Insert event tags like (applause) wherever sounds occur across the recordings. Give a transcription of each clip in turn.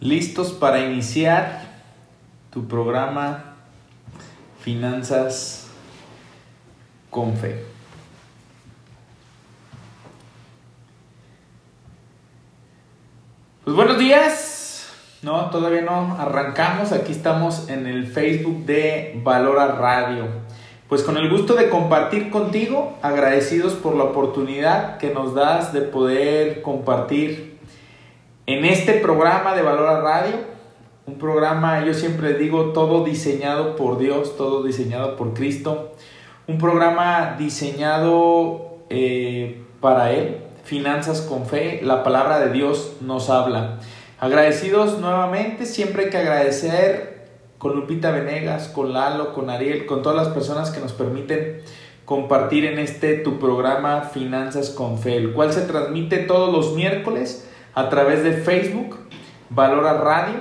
listos para iniciar tu programa Finanzas con Fe. Pues buenos días. No, todavía no arrancamos. Aquí estamos en el Facebook de Valora Radio. Pues con el gusto de compartir contigo, agradecidos por la oportunidad que nos das de poder compartir en este programa de Valora Radio, un programa, yo siempre digo, todo diseñado por Dios, todo diseñado por Cristo, un programa diseñado eh, para Él, Finanzas con Fe, la palabra de Dios nos habla. Agradecidos nuevamente, siempre hay que agradecer con Lupita Venegas, con Lalo, con Ariel, con todas las personas que nos permiten compartir en este tu programa Finanzas con Fe, el cual se transmite todos los miércoles a través de Facebook, Valora Radio,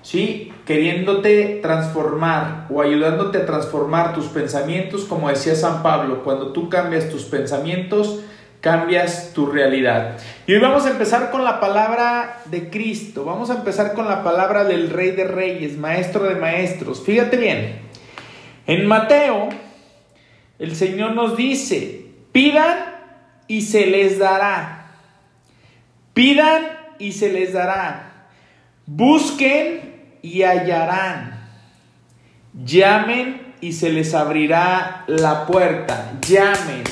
¿sí? queriéndote transformar o ayudándote a transformar tus pensamientos, como decía San Pablo, cuando tú cambias tus pensamientos, cambias tu realidad. Y hoy vamos a empezar con la palabra de Cristo, vamos a empezar con la palabra del Rey de Reyes, Maestro de Maestros. Fíjate bien, en Mateo el Señor nos dice, pidan y se les dará. Pidan y se les dará. Busquen y hallarán. Llamen y se les abrirá la puerta. Llamen,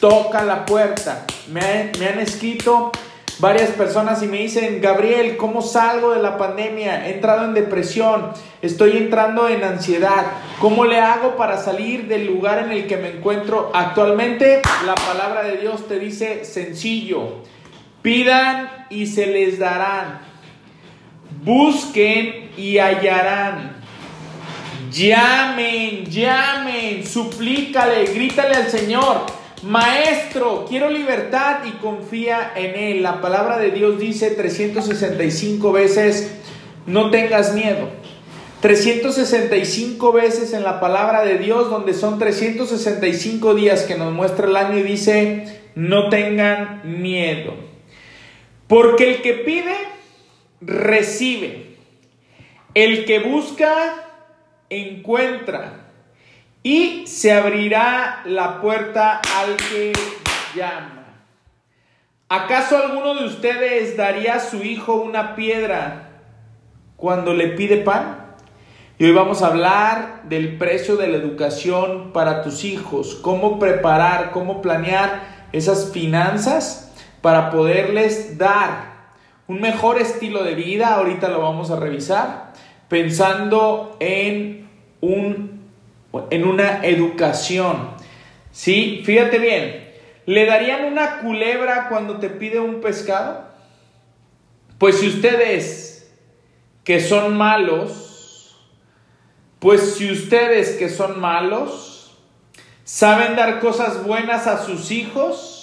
toca la puerta. Me, me han escrito varias personas y me dicen, Gabriel, ¿cómo salgo de la pandemia? He entrado en depresión, estoy entrando en ansiedad. ¿Cómo le hago para salir del lugar en el que me encuentro actualmente? La palabra de Dios te dice sencillo. Pidan y se les darán. Busquen y hallarán. Llamen, llamen, suplícale, grítale al Señor. Maestro, quiero libertad y confía en Él. La palabra de Dios dice 365 veces, no tengas miedo. 365 veces en la palabra de Dios, donde son 365 días que nos muestra el año y dice, no tengan miedo. Porque el que pide, recibe. El que busca, encuentra. Y se abrirá la puerta al que llama. ¿Acaso alguno de ustedes daría a su hijo una piedra cuando le pide pan? Y hoy vamos a hablar del precio de la educación para tus hijos, cómo preparar, cómo planear esas finanzas para poderles dar un mejor estilo de vida, ahorita lo vamos a revisar, pensando en, un, en una educación. ¿Sí? Fíjate bien, ¿le darían una culebra cuando te pide un pescado? Pues si ustedes que son malos, pues si ustedes que son malos, saben dar cosas buenas a sus hijos,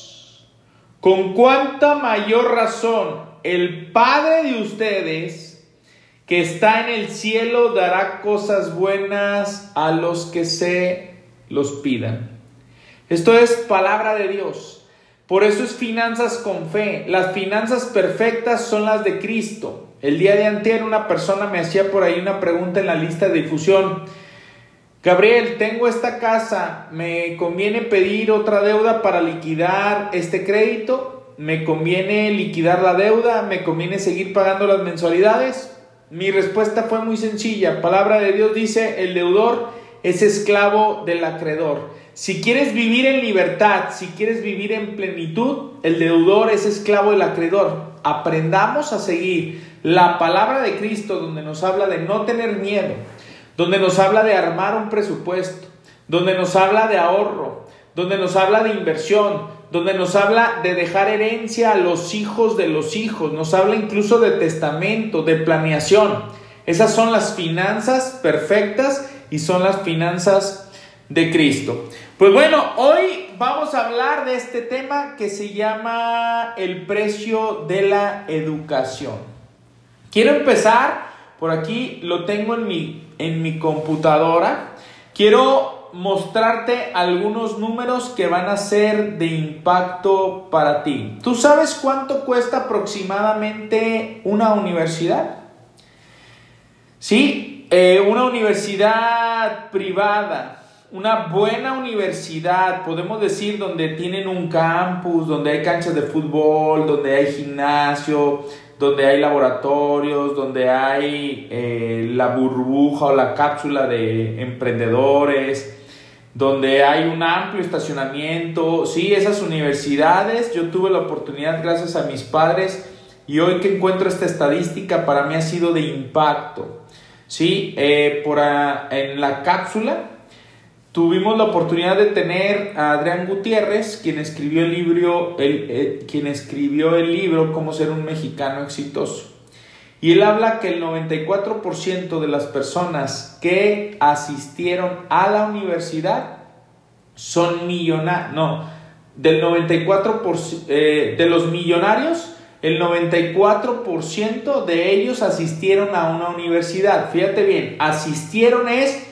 con cuánta mayor razón el Padre de ustedes que está en el cielo dará cosas buenas a los que se los pidan. Esto es palabra de Dios. Por eso es finanzas con fe. Las finanzas perfectas son las de Cristo. El día de antes una persona me hacía por ahí una pregunta en la lista de difusión. Gabriel, tengo esta casa, ¿me conviene pedir otra deuda para liquidar este crédito? ¿Me conviene liquidar la deuda? ¿Me conviene seguir pagando las mensualidades? Mi respuesta fue muy sencilla. Palabra de Dios dice, el deudor es esclavo del acreedor. Si quieres vivir en libertad, si quieres vivir en plenitud, el deudor es esclavo del acreedor. Aprendamos a seguir la palabra de Cristo donde nos habla de no tener miedo donde nos habla de armar un presupuesto, donde nos habla de ahorro, donde nos habla de inversión, donde nos habla de dejar herencia a los hijos de los hijos, nos habla incluso de testamento, de planeación. Esas son las finanzas perfectas y son las finanzas de Cristo. Pues bueno, hoy vamos a hablar de este tema que se llama el precio de la educación. Quiero empezar por aquí, lo tengo en mi en mi computadora, quiero mostrarte algunos números que van a ser de impacto para ti. ¿Tú sabes cuánto cuesta aproximadamente una universidad? Sí, eh, una universidad privada, una buena universidad, podemos decir, donde tienen un campus, donde hay canchas de fútbol, donde hay gimnasio, donde hay laboratorios, donde hay eh, la burbuja o la cápsula de emprendedores, donde hay un amplio estacionamiento. Sí, esas universidades, yo tuve la oportunidad gracias a mis padres y hoy que encuentro esta estadística para mí ha sido de impacto. Sí, eh, por en la cápsula tuvimos la oportunidad de tener a Adrián Gutiérrez, quien escribió el libro, el, eh, quien escribió el libro Cómo ser un mexicano exitoso. Y él habla que el 94% de las personas que asistieron a la universidad son millonarios. No, del 94% eh, de los millonarios, el 94% de ellos asistieron a una universidad. Fíjate bien, asistieron es,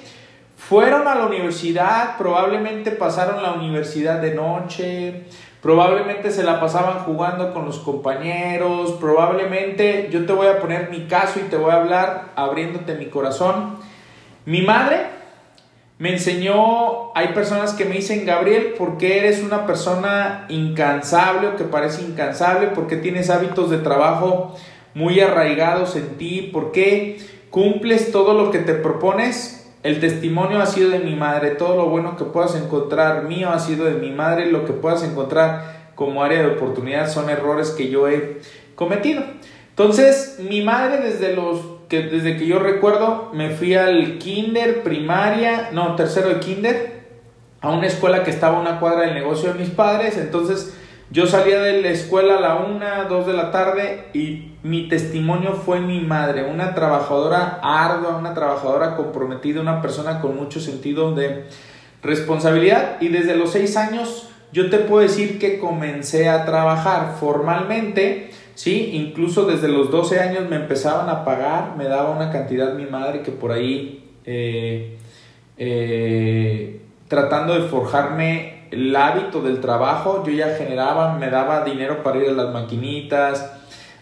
fueron a la universidad, probablemente pasaron la universidad de noche, Probablemente se la pasaban jugando con los compañeros, probablemente yo te voy a poner mi caso y te voy a hablar abriéndote mi corazón. Mi madre me enseñó, hay personas que me dicen, Gabriel, ¿por qué eres una persona incansable o que parece incansable? ¿Por qué tienes hábitos de trabajo muy arraigados en ti? ¿Por qué cumples todo lo que te propones? El testimonio ha sido de mi madre, todo lo bueno que puedas encontrar mío ha sido de mi madre, lo que puedas encontrar como área de oportunidad son errores que yo he cometido. Entonces, mi madre desde los que desde que yo recuerdo me fui al kinder, primaria, no, tercero de kinder, a una escuela que estaba a una cuadra del negocio de mis padres, entonces yo salía de la escuela a la una, dos de la tarde y mi testimonio fue mi madre, una trabajadora ardua, una trabajadora comprometida, una persona con mucho sentido de responsabilidad y desde los seis años yo te puedo decir que comencé a trabajar formalmente, ¿sí? Incluso desde los 12 años me empezaban a pagar, me daba una cantidad mi madre que por ahí eh, eh, tratando de forjarme el hábito del trabajo, yo ya generaba, me daba dinero para ir a las maquinitas,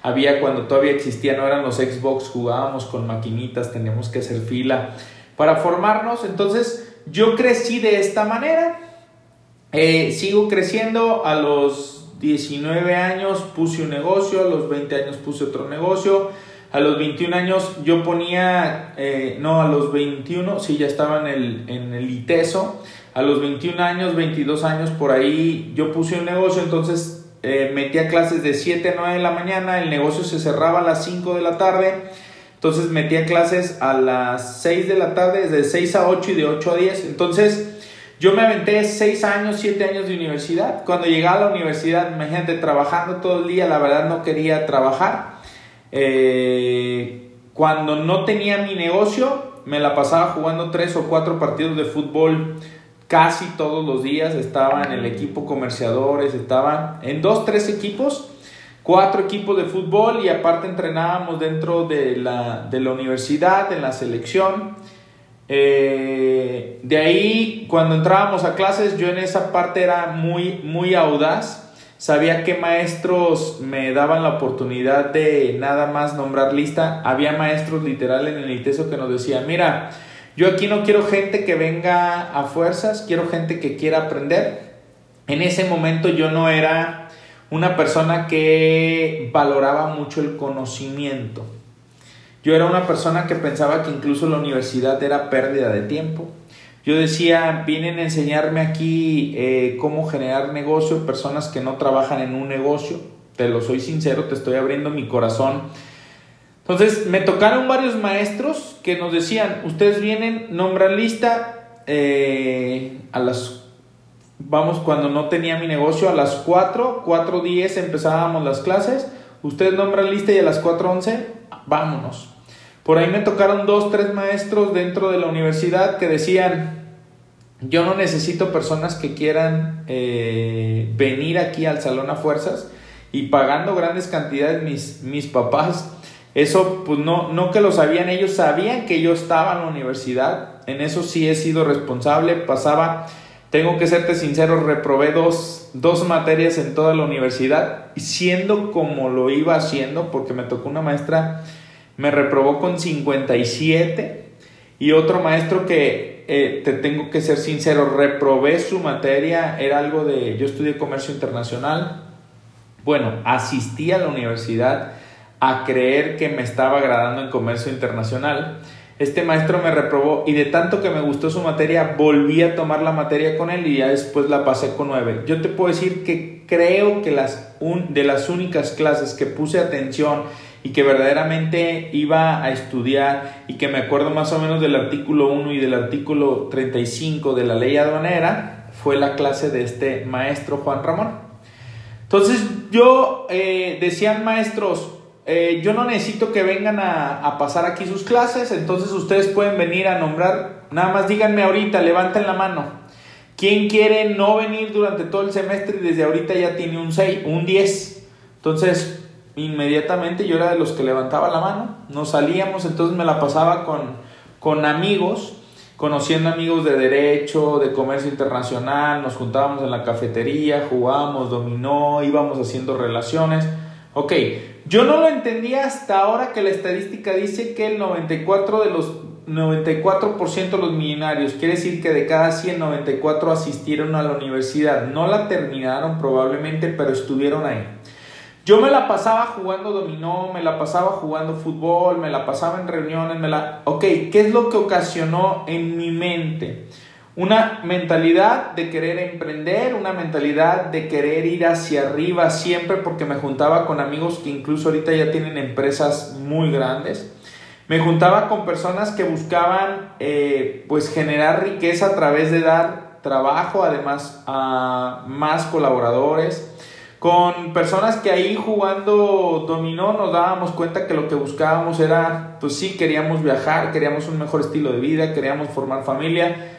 había cuando todavía existía, no eran los Xbox, jugábamos con maquinitas, teníamos que hacer fila para formarnos, entonces yo crecí de esta manera, eh, sigo creciendo, a los 19 años puse un negocio, a los 20 años puse otro negocio, a los 21 años yo ponía, eh, no, a los 21, sí, ya estaba en el, en el ITESO, a los 21 años, 22 años por ahí, yo puse un negocio, entonces eh, metía clases de 7 a 9 de la mañana, el negocio se cerraba a las 5 de la tarde, entonces metía clases a las 6 de la tarde, de 6 a 8 y de 8 a 10, entonces yo me aventé 6 años, 7 años de universidad, cuando llegaba a la universidad, imagínate, trabajando todo el día, la verdad no quería trabajar, eh, cuando no tenía mi negocio, me la pasaba jugando 3 o 4 partidos de fútbol, casi todos los días estaba en el equipo comerciadores, estaba en dos, tres equipos, cuatro equipos de fútbol y aparte entrenábamos dentro de la, de la universidad, en la selección. Eh, de ahí, cuando entrábamos a clases, yo en esa parte era muy, muy audaz. Sabía que maestros me daban la oportunidad de nada más nombrar lista. Había maestros literal en el ITESO que nos decían, mira, yo aquí no quiero gente que venga a fuerzas, quiero gente que quiera aprender. En ese momento yo no era una persona que valoraba mucho el conocimiento. Yo era una persona que pensaba que incluso la universidad era pérdida de tiempo. Yo decía, vienen a enseñarme aquí eh, cómo generar negocio, personas que no trabajan en un negocio. Te lo soy sincero, te estoy abriendo mi corazón entonces me tocaron varios maestros que nos decían, ustedes vienen, nombran lista eh, a las, vamos, cuando no tenía mi negocio, a las 4, 4.10 empezábamos las clases, ustedes nombran lista y a las 4.11, vámonos. Por ahí me tocaron dos, tres maestros dentro de la universidad que decían, yo no necesito personas que quieran eh, venir aquí al salón a fuerzas y pagando grandes cantidades mis, mis papás eso, pues no, no que lo sabían, ellos sabían que yo estaba en la universidad, en eso sí he sido responsable, pasaba, tengo que serte sincero, reprobé dos, dos materias en toda la universidad, siendo como lo iba haciendo, porque me tocó una maestra me reprobó con 57 y otro maestro que eh, te tengo que ser sincero, reprobé su materia, era algo de, yo estudié comercio internacional, bueno, asistí a la universidad a creer que me estaba agradando en comercio internacional. Este maestro me reprobó y de tanto que me gustó su materia, volví a tomar la materia con él y ya después la pasé con 9. Yo te puedo decir que creo que las un, de las únicas clases que puse atención y que verdaderamente iba a estudiar y que me acuerdo más o menos del artículo 1 y del artículo 35 de la ley aduanera fue la clase de este maestro Juan Ramón. Entonces yo eh, decían maestros, eh, yo no necesito que vengan a, pasar aquí sus clases, entonces ustedes pueden venir a nombrar, nada más díganme ahorita, levanten la mano. ¿Quién quiere no venir durante todo el semestre y desde ahorita ya tiene un 6, un 10? Entonces, inmediatamente yo era de los que levantaba la mano, nos salíamos, entonces me la pasaba con, con amigos, conociendo amigos de derecho, de comercio internacional, nos juntábamos en la cafetería, jugábamos dominó, íbamos haciendo relaciones. Ok, yo no lo entendía hasta ahora que la estadística dice que el 94 de los 94% de los millonarios, quiere decir que de cada 100, 94 asistieron a la universidad. No la terminaron probablemente, pero estuvieron ahí. Yo me la pasaba jugando dominó, me la pasaba jugando fútbol, me la pasaba en reuniones, me la... Ok, ¿qué es lo que ocasionó en mi mente? Una mentalidad de querer emprender, una mentalidad de querer ir hacia arriba siempre porque me juntaba con amigos que incluso ahorita ya tienen empresas muy grandes. Me juntaba con personas que buscaban eh, pues generar riqueza a través de dar trabajo, además a más colaboradores. Con personas que ahí jugando dominó nos dábamos cuenta que lo que buscábamos era, pues sí, queríamos viajar, queríamos un mejor estilo de vida, queríamos formar familia,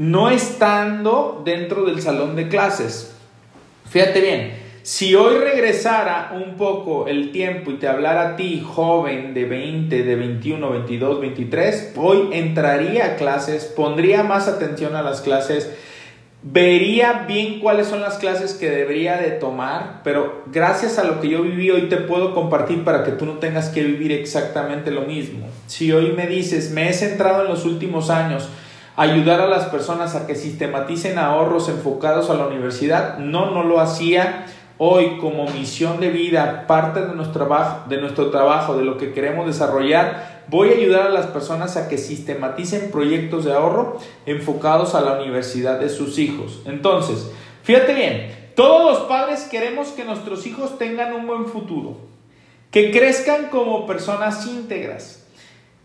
no estando dentro del salón de clases. Fíjate bien, si hoy regresara un poco el tiempo y te hablara a ti, joven de 20, de 21, 22, 23, hoy entraría a clases, pondría más atención a las clases, vería bien cuáles son las clases que debería de tomar, pero gracias a lo que yo viví hoy te puedo compartir para que tú no tengas que vivir exactamente lo mismo. Si hoy me dices, me he centrado en los últimos años, ayudar a las personas a que sistematicen ahorros enfocados a la universidad. No, no lo hacía. Hoy como misión de vida, parte de nuestro trabajo, de nuestro trabajo, de lo que queremos desarrollar, voy a ayudar a las personas a que sistematicen proyectos de ahorro enfocados a la universidad de sus hijos. Entonces, fíjate bien, todos los padres queremos que nuestros hijos tengan un buen futuro, que crezcan como personas íntegras,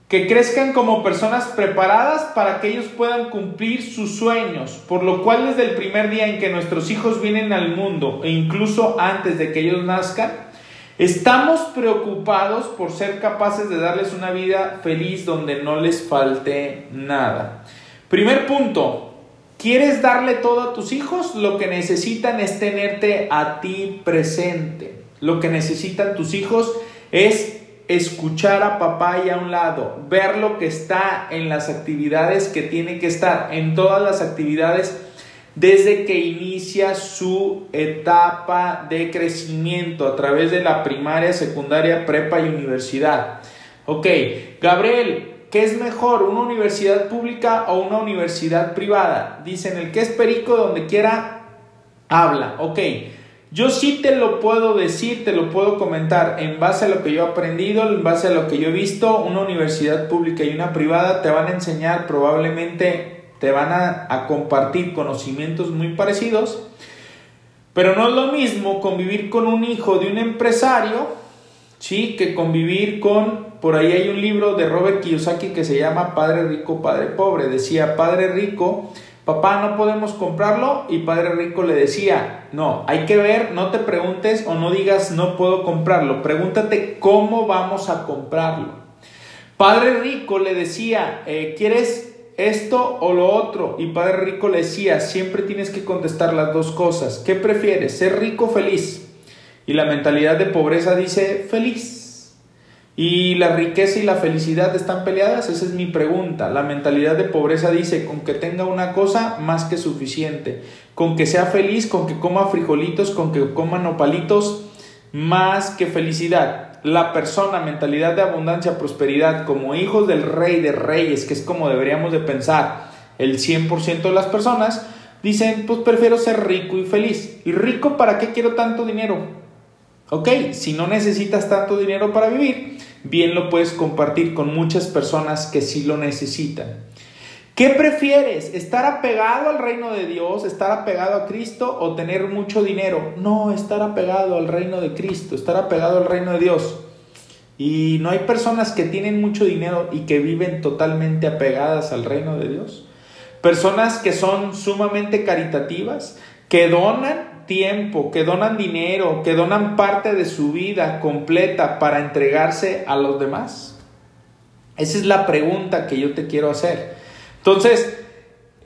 que crezcan como personas preparadas para que ellos puedan cumplir sus sueños, por lo cual desde el primer día en que nuestros hijos vienen al mundo e incluso antes de que ellos nazcan, estamos preocupados por ser capaces de darles una vida feliz donde no les falte nada. Primer punto, ¿quieres darle todo a tus hijos? Lo que necesitan es tenerte a ti presente. Lo que necesitan tus hijos es escuchar a papá y a un lado, ver lo que está en las actividades que tiene que estar, en todas las actividades desde que inicia su etapa de crecimiento a través de la primaria, secundaria, prepa y universidad. Ok, Gabriel, ¿qué es mejor, una universidad pública o una universidad privada? Dicen, el que es perico donde quiera, habla. Ok, yo sí te lo puedo decir, te lo puedo comentar. En base a lo que yo he aprendido, en base a lo que yo he visto, una universidad pública y una privada te van a enseñar probablemente, te van a, compartir conocimientos muy parecidos, pero no es lo mismo convivir con un hijo de un empresario, sí, que convivir con, por ahí hay un libro de Robert Kiyosaki que se llama Padre Rico, Padre Pobre, decía, Padre Rico, papá, no podemos comprarlo. Y Padre Rico le decía, no, hay que ver, no te preguntes o no digas, no puedo comprarlo. Pregúntate cómo vamos a comprarlo. Padre Rico le decía, eh, ¿quieres esto o lo otro? Y Padre Rico le decía, siempre tienes que contestar las dos cosas. ¿Qué prefieres? ¿Ser rico o feliz? Y la mentalidad de pobreza dice, feliz. ¿Y la riqueza y la felicidad están peleadas? Esa es mi pregunta. La mentalidad de pobreza dice, con que tenga una cosa, más que suficiente. Con que sea feliz, con que coma frijolitos, con que coma nopalitos, más que felicidad. La persona, mentalidad de abundancia, prosperidad, como hijos del rey de reyes, que es como deberíamos de pensar el 100% de las personas, dicen, pues prefiero ser rico y feliz. ¿Y rico para qué quiero tanto dinero? Ok, si no necesitas tanto dinero para vivir, bien lo puedes compartir con muchas personas que sí lo necesitan. ¿Qué prefieres? ¿Estar apegado al reino de Dios, estar apegado a Cristo o tener mucho dinero? No, estar apegado al reino de Cristo, estar apegado al reino de Dios. Y no hay personas que tienen mucho dinero y que viven totalmente apegadas al reino de Dios. Personas que son sumamente caritativas, que donan tiempo, que donan dinero, que donan parte de su vida completa para entregarse a los demás. Esa es la pregunta que yo te quiero hacer. Entonces,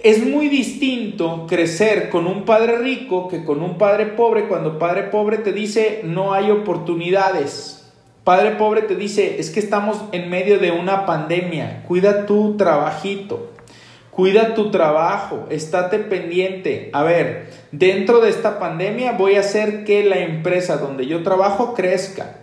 es muy distinto crecer con un padre rico que con un padre pobre cuando padre pobre te dice no hay oportunidades. Padre pobre te dice es que estamos en medio de una pandemia, cuida tu trabajito, cuida tu trabajo, estate pendiente. A ver, dentro de esta pandemia voy a hacer que la empresa donde yo trabajo crezca.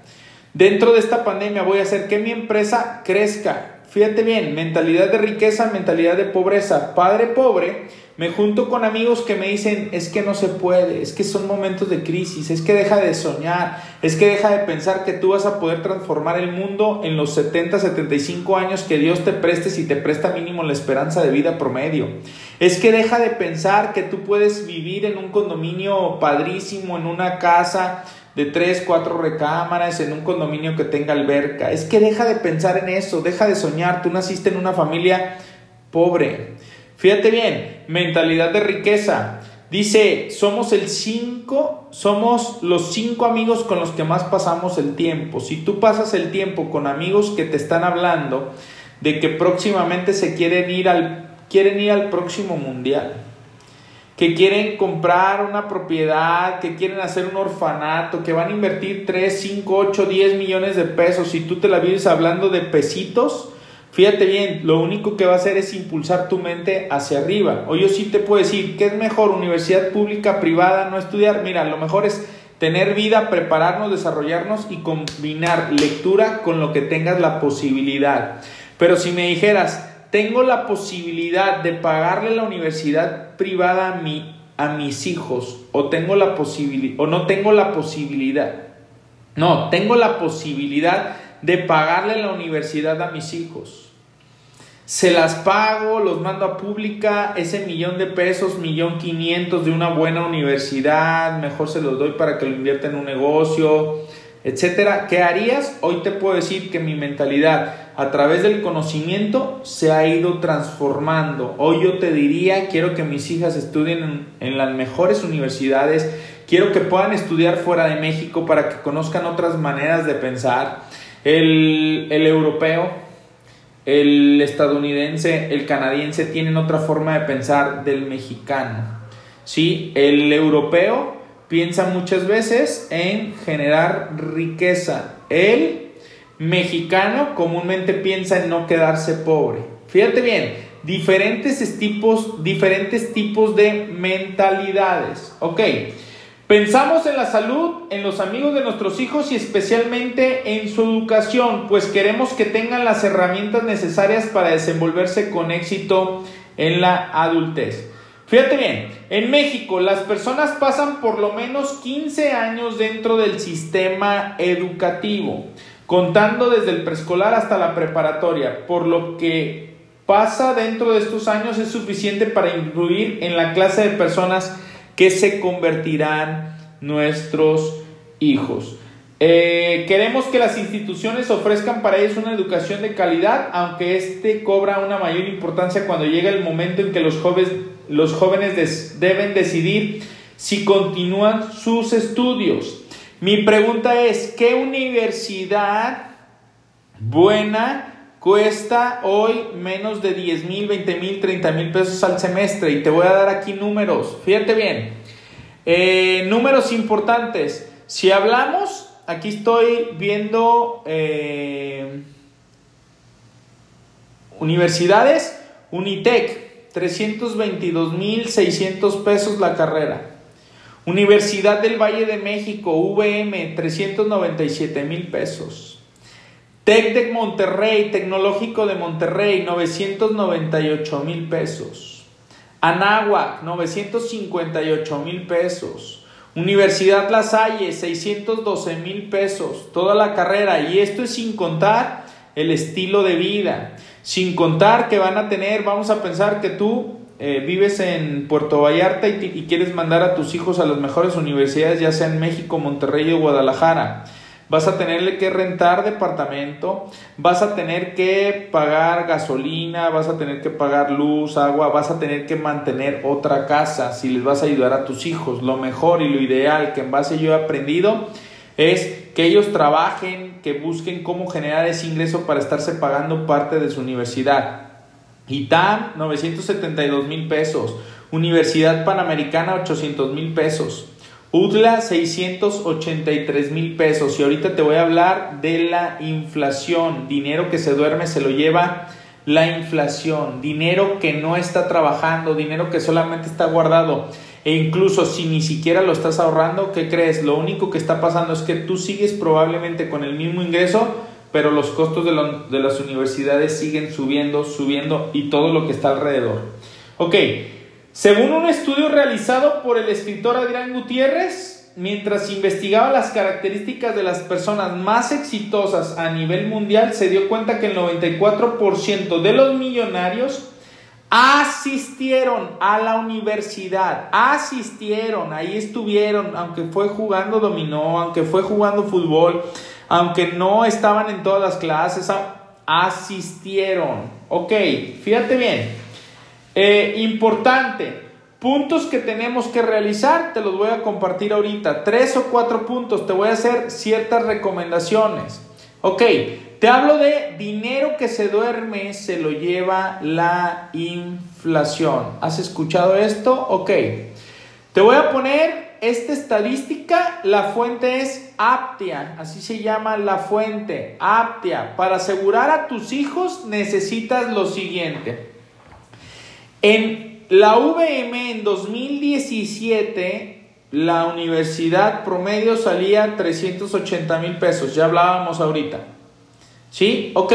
Dentro de esta pandemia voy a hacer que mi empresa crezca. Fíjate bien, mentalidad de riqueza, mentalidad de pobreza. Padre pobre, me junto con amigos que me dicen, es que no se puede, es que son momentos de crisis, es que deja de soñar, es que deja de pensar que tú vas a poder transformar el mundo en los 70, 75 años que Dios te preste si te presta mínimo la esperanza de vida promedio. Es que deja de pensar que tú puedes vivir en un condominio padrísimo, en una casa de tres, cuatro recámaras en un condominio que tenga alberca. Es que deja de pensar en eso, deja de soñar. Tú naciste en una familia pobre. Fíjate bien, mentalidad de riqueza. Dice, somos el cinco, somos los cinco amigos con los que más pasamos el tiempo. Si tú pasas el tiempo con amigos que te están hablando de que próximamente se quieren ir al, quieren ir al próximo mundial que quieren comprar una propiedad, que quieren hacer un orfanato, que van a invertir 3, 5, 8, 10 millones de pesos y tú te la vives hablando de pesitos, fíjate bien, lo único que va a hacer es impulsar tu mente hacia arriba. O yo sí te puedo decir, ¿qué es mejor? Universidad pública, privada, no estudiar. Mira, lo mejor es tener vida, prepararnos, desarrollarnos y combinar lectura con lo que tengas la posibilidad. Pero si me dijeras, tengo la posibilidad de pagarle la universidad privada a, mi, a mis hijos o tengo la o no tengo la posibilidad. No, tengo la posibilidad de pagarle la universidad a mis hijos. Se las pago, los mando a pública, ese millón de pesos, millón quinientos de una buena universidad, mejor se los doy para que lo invierta en un negocio, etcétera. ¿Qué harías? Hoy te puedo decir que mi mentalidad a través del conocimiento se ha ido transformando. Hoy yo te diría, quiero que mis hijas estudien en, las mejores universidades, quiero que puedan estudiar fuera de México para que conozcan otras maneras de pensar. El, el europeo, el estadounidense, el canadiense tienen otra forma de pensar del mexicano. ¿sí? El europeo piensa muchas veces en generar riqueza. El mexicano comúnmente piensa en no quedarse pobre. Fíjate bien, diferentes tipos, diferentes tipos de mentalidades. Ok, pensamos en la salud, en los amigos de nuestros hijos y especialmente en su educación, pues queremos que tengan las herramientas necesarias para desenvolverse con éxito en la adultez. Fíjate bien, en México las personas pasan por lo menos 15 años dentro del sistema educativo, contando desde el preescolar hasta la preparatoria, por lo que pasa dentro de estos años es suficiente para incluir en la clase de personas que se convertirán nuestros hijos. Eh, queremos que las instituciones ofrezcan para ellos una educación de calidad, aunque este cobra una mayor importancia cuando llega el momento en que los jóvenes los jóvenes deben decidir si continúan sus estudios. Mi pregunta es, ¿qué universidad buena cuesta hoy menos de 10 mil, 20 mil, 30 mil pesos al semestre? Y te voy a dar aquí números. Fíjate bien. Eh, números importantes. Si hablamos, aquí estoy viendo eh, universidades, Unitec, 322.600 pesos la carrera. Universidad del Valle de México, VM, 397 mil pesos. TEC de Monterrey, Tecnológico de Monterrey, 998 mil pesos. Anáhuac, 958 mil pesos. Universidad La Salle, 612 mil pesos. Toda la carrera. Y esto es sin contar el estilo de vida. Sin contar que van a tener, vamos a pensar que tú eh, vives en Puerto Vallarta y, quieres mandar a tus hijos a las mejores universidades, ya sea en México, Monterrey o Guadalajara. Vas a tenerle que rentar departamento, vas a tener que pagar gasolina, vas a tener que pagar luz, agua, vas a tener que mantener otra casa si les vas a ayudar a tus hijos. Lo mejor y lo ideal que en base yo he aprendido es que ellos trabajen, que busquen cómo generar ese ingreso para estarse pagando parte de su universidad. ITAM, 972 mil pesos. Universidad Panamericana, 800 mil pesos. UDLA, 683 mil pesos. Y ahorita te voy a hablar de la inflación. Dinero que se duerme se lo lleva la inflación. Dinero que no está trabajando, dinero que solamente está guardado. E incluso si ni siquiera lo estás ahorrando, ¿qué crees? Lo único que está pasando es que tú sigues probablemente con el mismo ingreso, pero los costos de, las universidades siguen subiendo, subiendo y todo lo que está alrededor. Ok, según un estudio realizado por el escritor Adrián Gutiérrez, mientras investigaba las características de las personas más exitosas a nivel mundial, se dio cuenta que el 94% de los millonarios asistieron a la universidad, asistieron, ahí estuvieron, aunque fue jugando dominó, aunque fue jugando fútbol, aunque no estaban en todas las clases, asistieron. Ok, fíjate bien. Eh, importante, puntos que tenemos que realizar, te los voy a compartir ahorita. Tres o cuatro puntos, te voy a hacer ciertas recomendaciones. Ok, te hablo de dinero que se duerme, se lo lleva la inflación. ¿Has escuchado esto? Ok. Te voy a poner esta estadística, la fuente es Aptia, así se llama la fuente, Aptia. Para asegurar a tus hijos necesitas lo siguiente. En la VM en 2017, la universidad promedio salía 380 mil pesos, ya hablábamos ahorita. ¿Sí? Ok.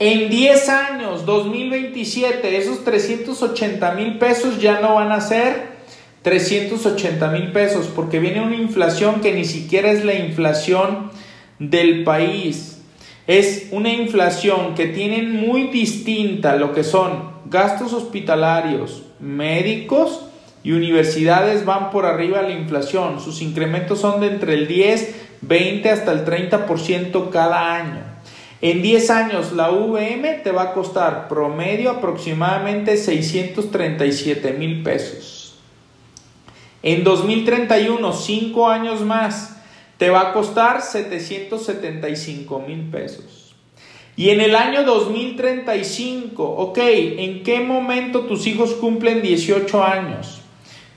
En 10 años, 2027, esos 380 mil pesos ya no van a ser 380 mil pesos porque viene una inflación que ni siquiera es la inflación del país. Es una inflación que tienen muy distinta lo que son gastos hospitalarios, médicos y universidades van por arriba de la inflación. Sus incrementos son de entre el 10, 20 hasta el 30% cada año. En 10 años la VM te va a costar promedio aproximadamente 637 mil pesos. En 2031, 5 años más, te va a costar 775 mil pesos. Y en el año 2035, ok, ¿en qué momento tus hijos cumplen 18 años?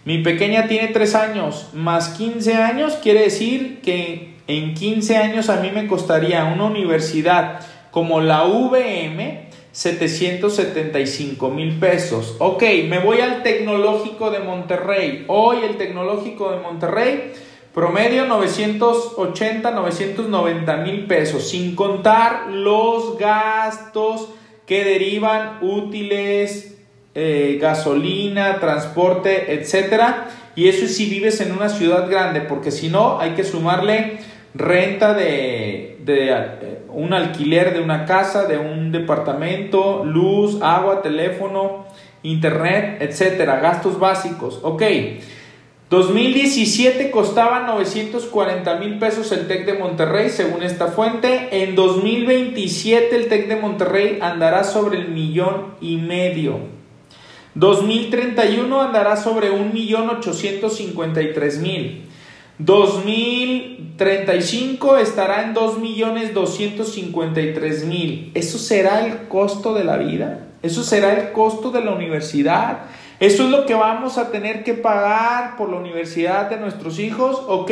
Mi pequeña tiene 3 años, más 15 años, quiere decir que en 15 años a mí me costaría una universidad como la VM 775 mil pesos. Ok, me voy al tecnológico de Monterrey. Hoy el tecnológico de Monterrey Promedio 980, 990 mil pesos, sin contar los gastos que derivan útiles, eh, gasolina, transporte, etcétera. Y eso si vives en una ciudad grande, porque si no, hay que sumarle renta de, de eh, un alquiler de una casa, de un departamento, luz, agua, teléfono, internet, etcétera, gastos básicos. Ok. 2017 costaba 940 mil pesos el TEC de Monterrey, según esta fuente. En 2027 el TEC de Monterrey andará sobre el millón y medio. 2031 andará sobre un millón 853 mil. 2035 estará en 2 millones 253 mil. ¿Eso será el costo de la vida? ¿Eso será el costo de la universidad? ¿Eso es lo que vamos a tener que pagar por la universidad de nuestros hijos? Ok,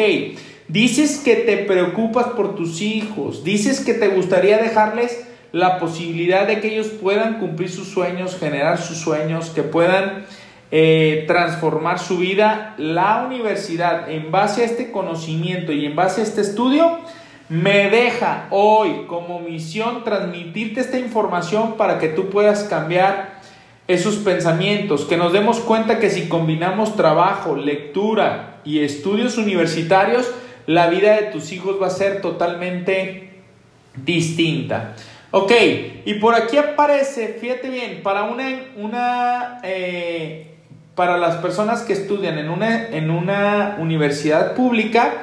dices que te preocupas por tus hijos, dices que te gustaría dejarles la posibilidad de que ellos puedan cumplir sus sueños, generar sus sueños, que puedan eh, transformar su vida, la universidad, en base a este conocimiento y en base a este estudio, me deja hoy como misión transmitirte esta información para que tú puedas cambiar esos pensamientos, que nos demos cuenta que si combinamos trabajo, lectura y estudios universitarios, la vida de tus hijos va a ser totalmente distinta. Ok, y por aquí aparece, fíjate bien, para una, eh, para las personas que estudian en una, en una universidad pública,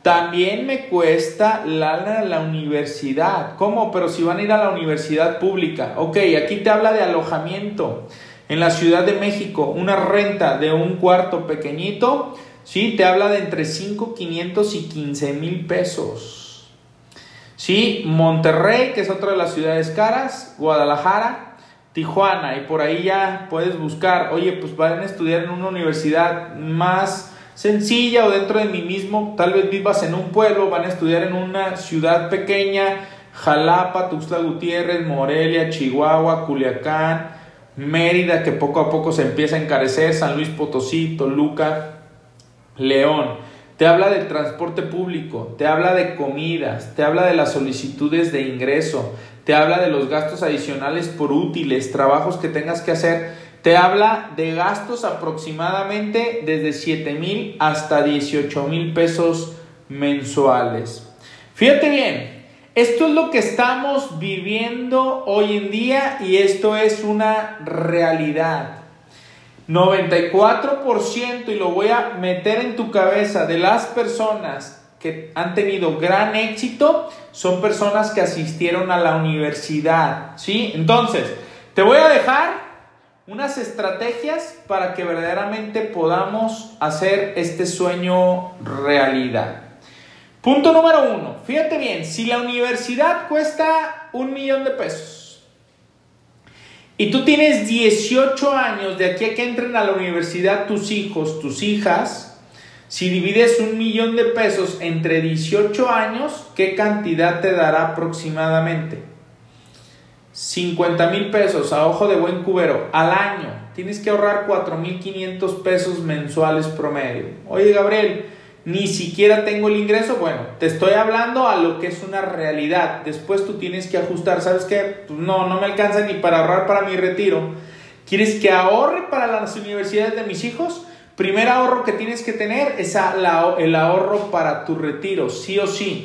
también me cuesta la, la universidad. ¿Cómo? Pero si van a ir a la universidad pública. Ok, aquí te habla de alojamiento. En la Ciudad de México, una renta de un cuarto pequeñito, ¿sí? Te habla de entre 5, 500 y 15 mil pesos. ¿Sí? Monterrey, que es otra de las ciudades caras, Guadalajara, Tijuana, y por ahí ya puedes buscar, oye, pues van a estudiar en una universidad más sencilla o dentro de mí mismo, tal vez vivas en un pueblo, van a estudiar en una ciudad pequeña, Jalapa, Tuxtla Gutiérrez, Morelia, Chihuahua, Culiacán, Mérida, que poco a poco se empieza a encarecer, San Luis Potosí, Toluca, León. Te habla del transporte público, te habla de comidas, te habla de las solicitudes de ingreso, te habla de los gastos adicionales por útiles, trabajos que tengas que hacer te habla de gastos aproximadamente desde 7 mil hasta 18 mil pesos mensuales. Fíjate bien, esto es lo que estamos viviendo hoy en día y esto es una realidad. 94% y lo voy a meter en tu cabeza de las personas que han tenido gran éxito son personas que asistieron a la universidad, ¿sí? Entonces, te voy a dejar unas estrategias para que verdaderamente podamos hacer este sueño realidad. Punto número uno, fíjate bien, si la universidad cuesta un millón de pesos y tú tienes 18 años de aquí a que entren a la universidad tus hijos, tus hijas, si divides un millón de pesos entre 18 años, ¿qué cantidad te dará aproximadamente? 50 mil pesos a ojo de buen cubero al año. Tienes que ahorrar 4 mil 500 pesos mensuales promedio. Oye, Gabriel, ni siquiera tengo el ingreso. Bueno, te estoy hablando a lo que es una realidad. Después tú tienes que ajustar. ¿Sabes qué? Pues no, no me alcanza ni para ahorrar para mi retiro. ¿Quieres que ahorre para las universidades de mis hijos? Primer ahorro que tienes que tener es el ahorro para tu retiro, sí o sí.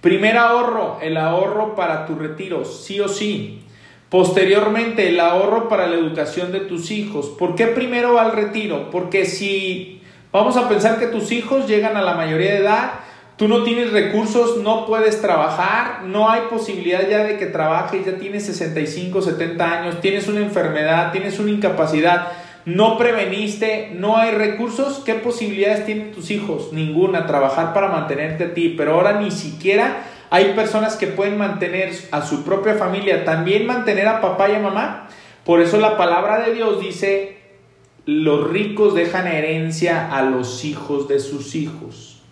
Primer ahorro, el ahorro para tu retiro, sí o sí. Posteriormente, el ahorro para la educación de tus hijos. ¿Por qué primero va al retiro? Porque si vamos a pensar que tus hijos llegan a la mayoría de edad, tú no tienes recursos, no puedes trabajar, no hay posibilidad ya de que trabajes, ya tienes 65, 70 años, tienes una enfermedad, tienes una incapacidad no preveniste, no hay recursos, ¿qué posibilidades tienen tus hijos? Ninguna, trabajar para mantenerte a ti, pero ahora ni siquiera hay personas que pueden mantener a su propia familia, también mantener a papá y a mamá. Por eso la palabra de Dios dice, los ricos dejan herencia a los hijos de sus hijos.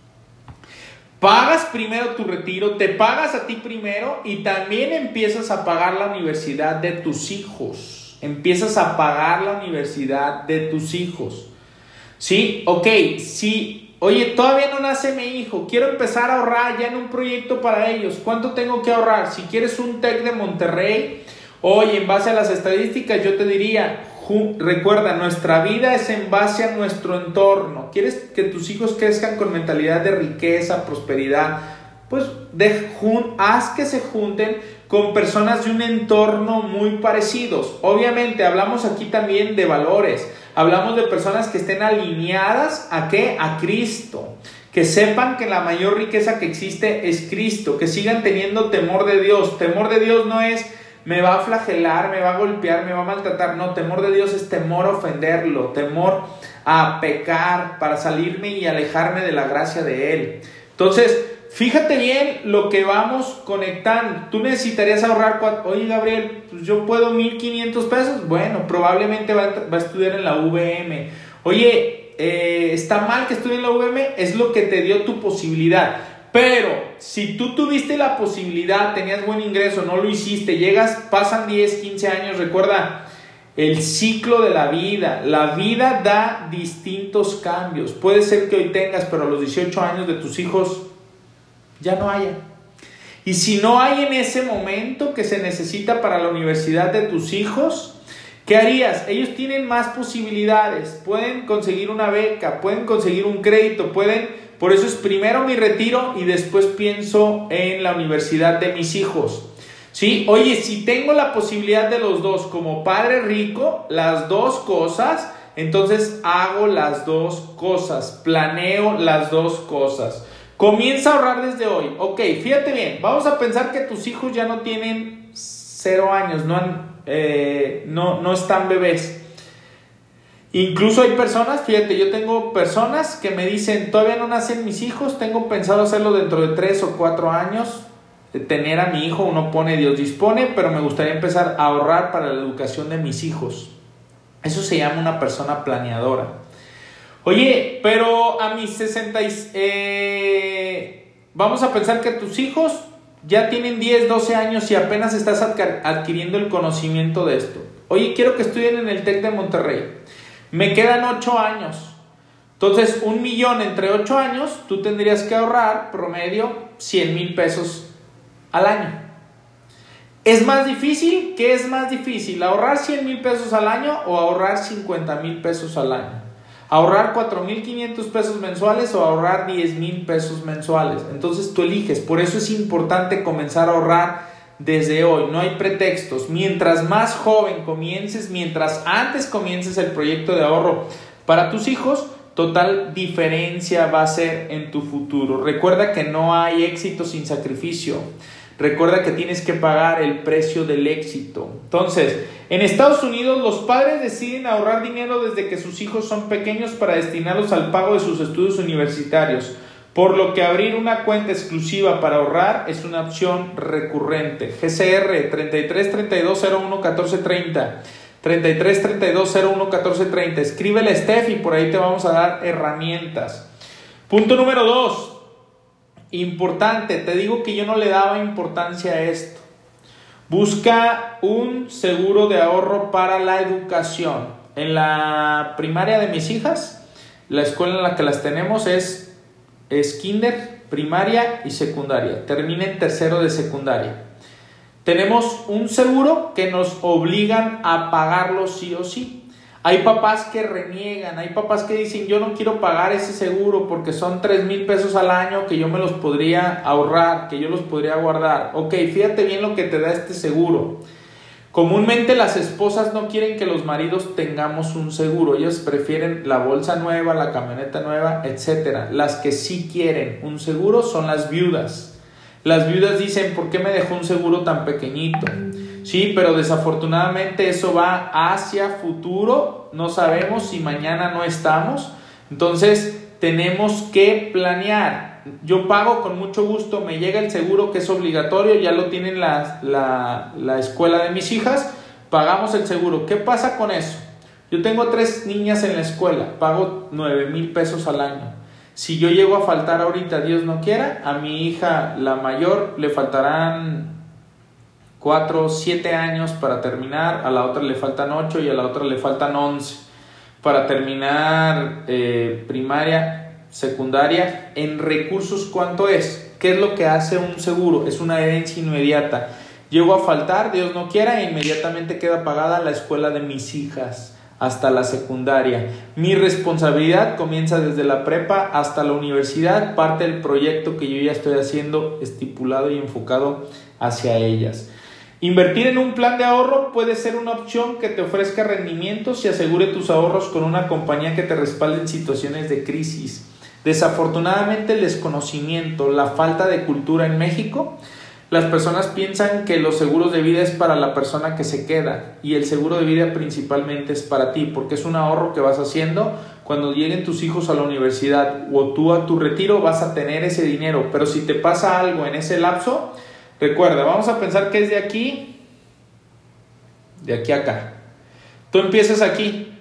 Pagas primero tu retiro, te pagas a ti primero y también empiezas a pagar la universidad de tus hijos empiezas a pagar la universidad de tus hijos. ¿Sí? Ok, sí. Oye, todavía no nace mi hijo, quiero empezar a ahorrar ya en un proyecto para ellos. ¿Cuánto tengo que ahorrar? Si quieres un TEC de Monterrey, oye, en base a las estadísticas yo te diría, recuerda, nuestra vida es en base a nuestro entorno. ¿Quieres que tus hijos crezcan con mentalidad de riqueza, prosperidad? Pues haz que se junten con personas de un entorno muy parecidos. Obviamente hablamos aquí también de valores, hablamos de personas que estén alineadas a qué? A Cristo. Que sepan que la mayor riqueza que existe es Cristo, que sigan teniendo temor de Dios. Temor de Dios no es me va a flagelar, me va a golpear, me va a maltratar. No, temor de Dios es temor a ofenderlo, temor a pecar para salirme y alejarme de la gracia de Él. Entonces, Fíjate bien lo que vamos conectando. Tú necesitarías ahorrar, oye Gabriel, pues yo puedo 1500 pesos. Bueno, probablemente va a, estudiar en la VM. Oye, eh, está mal que estudie en la VM, es lo que te dio tu posibilidad. Pero si tú tuviste la posibilidad, tenías buen ingreso, no lo hiciste, llegas, pasan 10, 15 años, recuerda, el ciclo de la vida. La vida da distintos cambios. Puede ser que hoy tengas, pero a los 18 años de tus hijos ya no haya. Y si no hay en ese momento que se necesita para la universidad de tus hijos, ¿qué harías? Ellos tienen más posibilidades, pueden conseguir una beca, pueden conseguir un crédito, pueden, por eso es primero mi retiro y después pienso en la universidad de mis hijos. ¿Sí? Oye, si tengo la posibilidad de los dos como padre rico, las dos cosas, entonces hago las dos cosas, planeo las dos cosas. Comienza a ahorrar desde hoy. Ok, fíjate bien, vamos a pensar que tus hijos ya no tienen cero años, no, eh, no, no están bebés. Incluso hay personas, fíjate, yo tengo personas que me dicen, todavía no nacen mis hijos, tengo pensado hacerlo dentro de tres o cuatro años, tener a mi hijo, uno pone, Dios dispone, pero me gustaría empezar a ahorrar para la educación de mis hijos. Eso se llama una persona planeadora. Oye, pero a mis 60, eh, vamos a pensar que tus hijos ya tienen 10, 12 años y apenas estás adquiriendo el conocimiento de esto. Oye, quiero que estudien en el TEC de Monterrey. Me quedan 8 años. Entonces, un millón entre 8 años, tú tendrías que ahorrar promedio 100 mil pesos al año. ¿Es más difícil? ¿Qué es más difícil? ¿Ahorrar 100 mil pesos al año o ahorrar 50 mil pesos al año? Ahorrar 4.500 pesos mensuales o ahorrar 10.000 pesos mensuales. Entonces tú eliges, por eso es importante comenzar a ahorrar desde hoy, no hay pretextos. Mientras más joven comiences, mientras antes comiences el proyecto de ahorro para tus hijos, total diferencia va a ser en tu futuro. Recuerda que no hay éxito sin sacrificio. Recuerda que tienes que pagar el precio del éxito. Entonces, en Estados Unidos los padres deciden ahorrar dinero desde que sus hijos son pequeños para destinarlos al pago de sus estudios universitarios, por lo que abrir una cuenta exclusiva para ahorrar es una opción recurrente. GCR 33 32 01 14 30. 33 32 01 14 30. Escríbele a Steph y por ahí te vamos a dar herramientas. Punto número 2. Importante, te digo que yo no le daba importancia a esto. Busca un seguro de ahorro para la educación. En la primaria de mis hijas, la escuela en la que las tenemos es, es kinder, primaria y secundaria. Termina en tercero de secundaria. Tenemos un seguro que nos obligan a pagarlo sí o sí. Hay papás que reniegan, hay papás que dicen yo no quiero pagar ese seguro porque son 3 mil pesos al año que yo me los podría ahorrar, que yo los podría guardar. Ok, fíjate bien lo que te da este seguro. Comúnmente las esposas no quieren que los maridos tengamos un seguro, ellas prefieren la bolsa nueva, la camioneta nueva, etc. Las que sí quieren un seguro son las viudas. Las viudas dicen, ¿por qué me dejó un seguro tan pequeñito? Sí, pero desafortunadamente eso va hacia futuro. No sabemos si mañana no estamos. Entonces tenemos que planear. Yo pago con mucho gusto, me llega el seguro que es obligatorio, ya lo tienen la, la, la escuela de mis hijas, pagamos el seguro. ¿Qué pasa con eso? Yo tengo tres niñas en la escuela, pago nueve mil pesos al año. Si yo llego a faltar ahorita, Dios no quiera, a mi hija, la mayor, le faltarán 4, 7 años para terminar, a la otra le faltan 8 y a la otra le faltan 11 para terminar eh, primaria, secundaria. En recursos, ¿cuánto es? ¿Qué es lo que hace un seguro? Es una herencia inmediata. Llego a faltar, Dios no quiera, e inmediatamente queda pagada la escuela de mis hijas hasta la secundaria. Mi responsabilidad comienza desde la prepa hasta la universidad, parte del proyecto que yo ya estoy haciendo estipulado y enfocado hacia ellas. Invertir en un plan de ahorro puede ser una opción que te ofrezca rendimientos y asegure tus ahorros con una compañía que te respalde en situaciones de crisis. Desafortunadamente el desconocimiento, la falta de cultura en México, las personas piensan que los seguros de vida es para la persona que se queda y el seguro de vida principalmente es para ti porque es un ahorro que vas haciendo cuando lleguen tus hijos a la universidad o tú a tu retiro vas a tener ese dinero, pero si te pasa algo en ese lapso, Recuerda, vamos a pensar que es de aquí, de aquí a acá. Tú empiezas aquí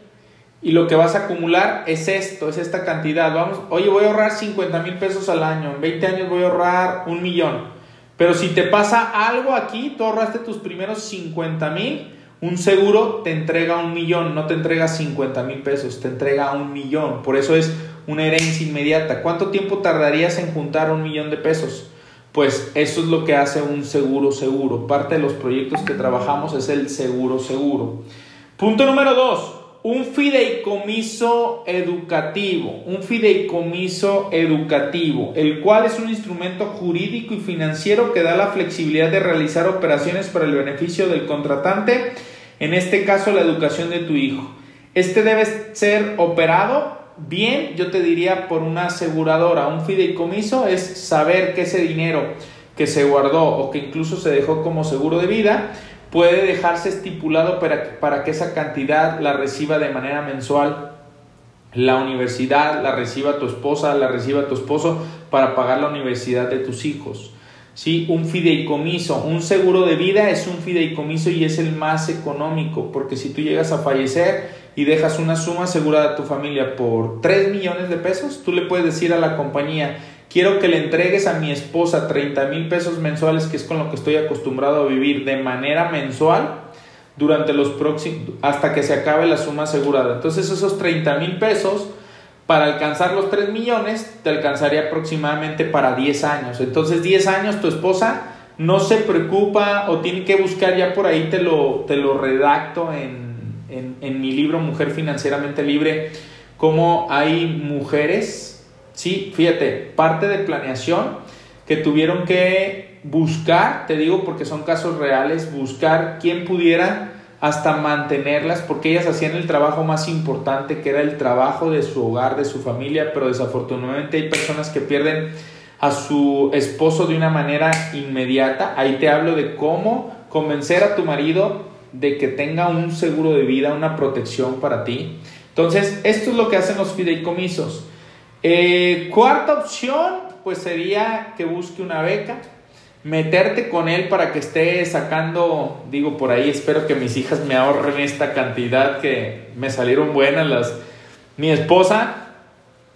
y lo que vas a acumular es esto, es esta cantidad. Vamos, oye, voy a ahorrar 50 mil pesos al año, en 20 años voy a ahorrar un millón. Pero si te pasa algo aquí, tú ahorraste tus primeros 50 mil, Un seguro te entrega un millón, no te entrega 50 mil pesos, te entrega un millón. Por eso es una herencia inmediata. ¿Cuánto tiempo tardarías en juntar un millón de pesos? Pues eso es lo que hace un seguro seguro. Parte de los proyectos que trabajamos es el seguro seguro. Punto número dos, un fideicomiso educativo. Un fideicomiso educativo, el cual es un instrumento jurídico y financiero que da la flexibilidad de realizar operaciones para el beneficio del contratante, en este caso la educación de tu hijo. Este debe ser operado bien, yo te diría, por una aseguradora. Un fideicomiso es saber que ese dinero que se guardó o que incluso se dejó como seguro de vida puede dejarse estipulado para, para que esa cantidad la reciba de manera mensual la universidad, la reciba tu esposa, la reciba tu esposo para pagar la universidad de tus hijos. ¿Sí? Un fideicomiso, un seguro de vida es un fideicomiso y es el más económico, porque si tú llegas a fallecer y dejas una suma asegurada a tu familia por 3 millones de pesos, tú le puedes decir a la compañía, quiero que le entregues a mi esposa 30 mil pesos mensuales, que es con lo que estoy acostumbrado a vivir de manera mensual durante los próximos, hasta que se acabe la suma asegurada. Entonces esos 30 mil pesos, para alcanzar los 3 millones, te alcanzaría aproximadamente para 10 años. Entonces 10 años tu esposa no se preocupa o tiene que buscar ya por ahí, te lo, te lo redacto en en, mi libro Mujer Financieramente Libre, cómo hay mujeres, sí, fíjate, parte de planeación que tuvieron que buscar, te digo porque son casos reales, buscar quién pudiera hasta mantenerlas, porque ellas hacían el trabajo más importante, que era el trabajo de su hogar, de su familia, pero desafortunadamente hay personas que pierden a su esposo de una manera inmediata. Ahí te hablo de cómo convencer a tu marido de que tenga un seguro de vida, una protección para ti. Entonces, esto es lo que hacen los fideicomisos. Eh, cuarta opción, pues sería que busque una beca, meterte con él para que esté sacando, digo por ahí, espero que mis hijas me ahorren esta cantidad que me salieron buenas las... Mi esposa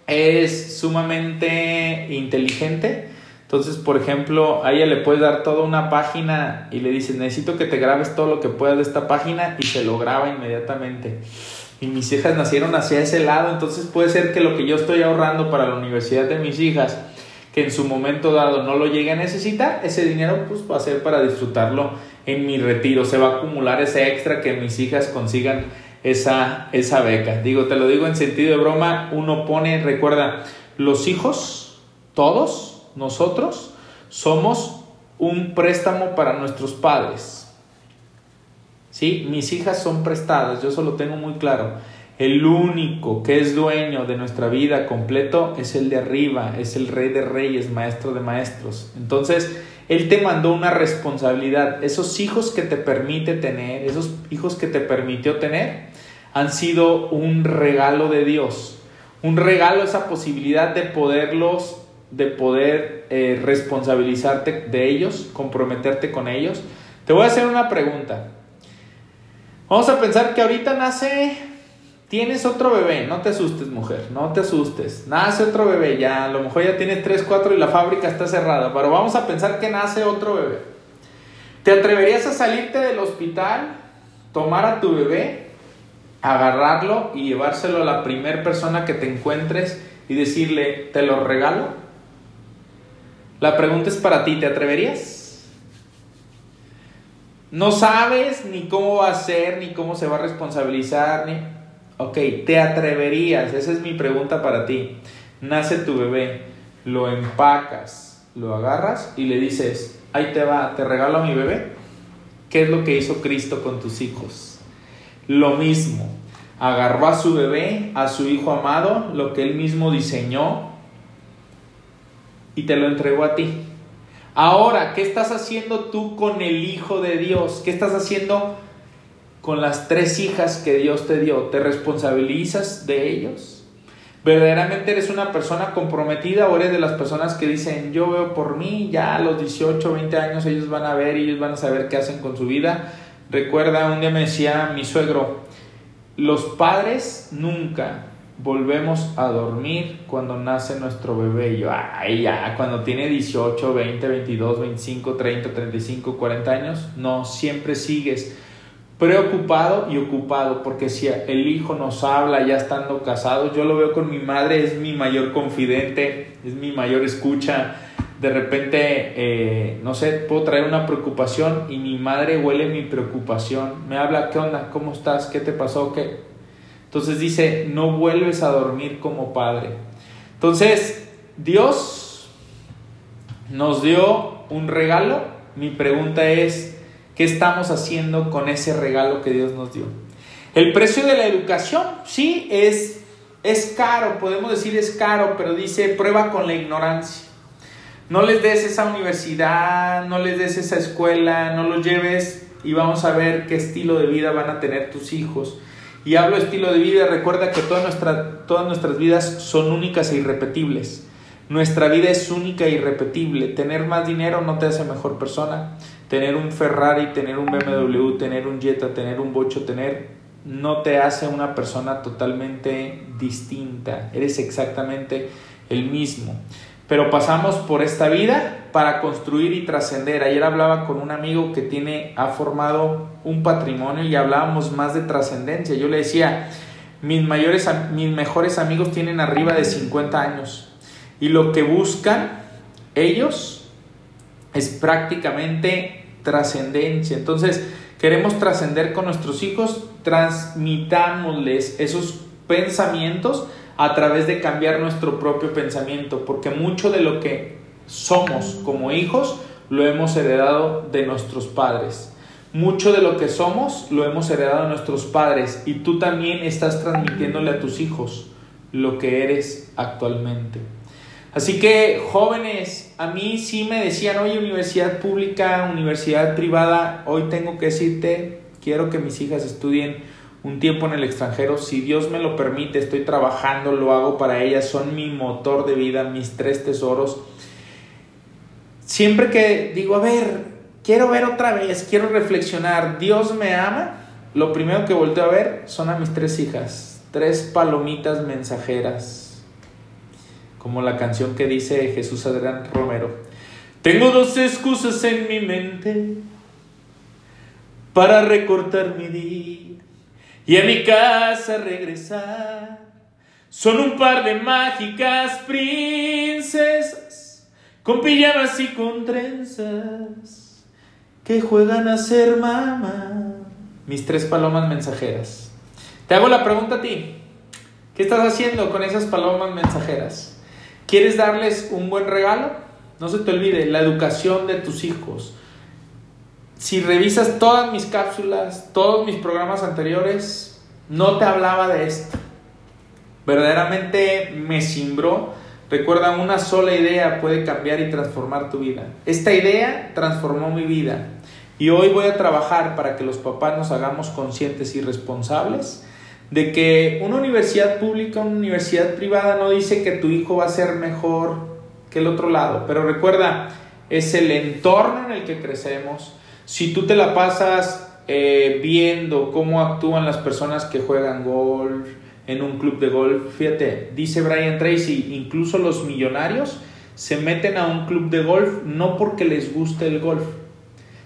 es sumamente inteligente, entonces, por ejemplo, a ella le puedes dar toda una página y le dices, necesito que te grabes todo lo que puedas de esta página y se lo graba inmediatamente. Y mis hijas nacieron hacia ese lado, entonces puede ser que lo que yo estoy ahorrando para la universidad de mis hijas, que en su momento dado no lo llegue a necesitar, ese dinero pues va a ser para disfrutarlo en mi retiro, se va a acumular ese extra que mis hijas consigan esa, esa beca. Digo, te lo digo en sentido de broma, uno pone, recuerda, los hijos, todos, nosotros somos un préstamo para nuestros padres. ¿Sí? Mis hijas son prestadas, yo eso lo tengo muy claro. El único que es dueño de nuestra vida completo es el de arriba, es el rey de reyes, maestro de maestros. Entonces, Él te mandó una responsabilidad. Esos hijos que te permite tener, esos hijos que te permitió tener, han sido un regalo de Dios. Un regalo, esa posibilidad de poderlos de poder eh, responsabilizarte de ellos, comprometerte con ellos. Te voy a hacer una pregunta. Vamos a pensar que ahorita nace, tienes otro bebé, no te asustes mujer, no te asustes. Nace otro bebé, ya a lo mejor ya tienes 3, 4 y la fábrica está cerrada, pero vamos a pensar que nace otro bebé. ¿Te atreverías a salirte del hospital, tomar a tu bebé, agarrarlo y llevárselo a la primera persona que te encuentres y decirle, te lo regalo? La pregunta es para ti, ¿te atreverías? No sabes ni cómo va a ser, ni cómo se va a responsabilizar, ni... Ok, ¿te atreverías? Esa es mi pregunta para ti. Nace tu bebé, lo empacas, lo agarras y le dices, ahí te va, te regalo a mi bebé. ¿Qué es lo que hizo Cristo con tus hijos? Lo mismo, agarró a su bebé, a su hijo amado, lo que él mismo diseñó, y te lo entregó a ti. Ahora, ¿qué estás haciendo tú con el Hijo de Dios? ¿Qué estás haciendo con las tres hijas que Dios te dio? ¿Te responsabilizas de ellos? ¿Verdaderamente eres una persona comprometida o eres de las personas que dicen, yo veo por mí, ya a los 18, 20 años ellos van a ver y ellos van a saber qué hacen con su vida? Recuerda, un día me decía mi suegro, los padres nunca volvemos a dormir cuando nace nuestro bebé. Y yo, ay, ya, cuando tiene 18, 20, 22, 25, 30, 35, 40 años, no, siempre sigues preocupado y ocupado, porque si el hijo nos habla ya estando casados, yo lo veo con mi madre, es mi mayor confidente, es mi mayor escucha. De repente, eh, no sé, puedo traer una preocupación y mi madre huele mi preocupación. Me habla, ¿qué onda? ¿Cómo estás? ¿Qué te pasó? ¿Qué? Entonces dice, no vuelves a dormir como padre. Entonces, Dios nos dio un regalo. Mi pregunta es, ¿Qué estamos haciendo con ese regalo que Dios nos dio? El precio de la educación, sí, es, es caro, podemos decir es caro, pero dice prueba con la ignorancia. No les des esa universidad, no les des esa escuela, no los lleves y vamos a ver qué estilo de vida van a tener tus hijos. Y hablo estilo de vida, recuerda que todas nuestras vidas son únicas e irrepetibles. Nuestra vida es única e irrepetible. Tener más dinero no te hace mejor persona tener un Ferrari, tener un BMW, tener un Jetta, tener un Bocho, tener, no te hace una persona totalmente distinta. Eres exactamente el mismo. Pero pasamos por esta vida para construir y trascender. Ayer hablaba con un amigo que tiene, ha formado un patrimonio y hablábamos más de trascendencia. Yo le decía, mis, mayores, mis mejores amigos tienen arriba de 50 años y lo que buscan ellos es prácticamente trascendencia. Entonces, queremos trascender con nuestros hijos, transmitámosles esos pensamientos a través de cambiar nuestro propio pensamiento, porque mucho de lo que somos como hijos lo hemos heredado de nuestros padres. Mucho de lo que somos lo hemos heredado de nuestros padres y tú también estás transmitiéndole a tus hijos lo que eres actualmente. Así que jóvenes, a mí sí me decían, oye, universidad pública, universidad privada, hoy tengo que decirte, quiero que mis hijas estudien un tiempo en el extranjero, si Dios me lo permite, estoy trabajando, lo hago para ellas, son mi motor de vida, mis tres tesoros. Siempre que digo, a ver, quiero ver otra vez, quiero reflexionar, Dios me ama, lo primero que volteo a ver son a mis tres hijas, tres palomitas mensajeras como la canción que dice Jesús Adrián Romero. Tengo dos excusas en mi mente para recortar mi día y a mi casa regresar. Son un par de mágicas princesas con pijamas y con trenzas que juegan a ser mamá. Mis tres palomas mensajeras. Te hago la pregunta a ti. ¿Qué estás haciendo con esas palomas mensajeras? ¿Quieres darles un buen regalo? No se te olvide, la educación de tus hijos. Si revisas todas mis cápsulas, todos mis programas anteriores, no te hablaba de esto. Verdaderamente me cimbró. Recuerda, una sola idea puede cambiar y transformar tu vida. Esta idea transformó mi vida. Y hoy voy a trabajar para que los papás nos hagamos conscientes y responsables de que una universidad pública, una universidad privada no dice que tu hijo va a ser mejor que el otro lado, pero recuerda, es el entorno en el que crecemos. Si tú te la pasas eh, viendo cómo actúan las personas que juegan golf en un club de golf, fíjate, dice Brian Tracy, incluso los millonarios se meten a un club de golf no porque les guste el golf,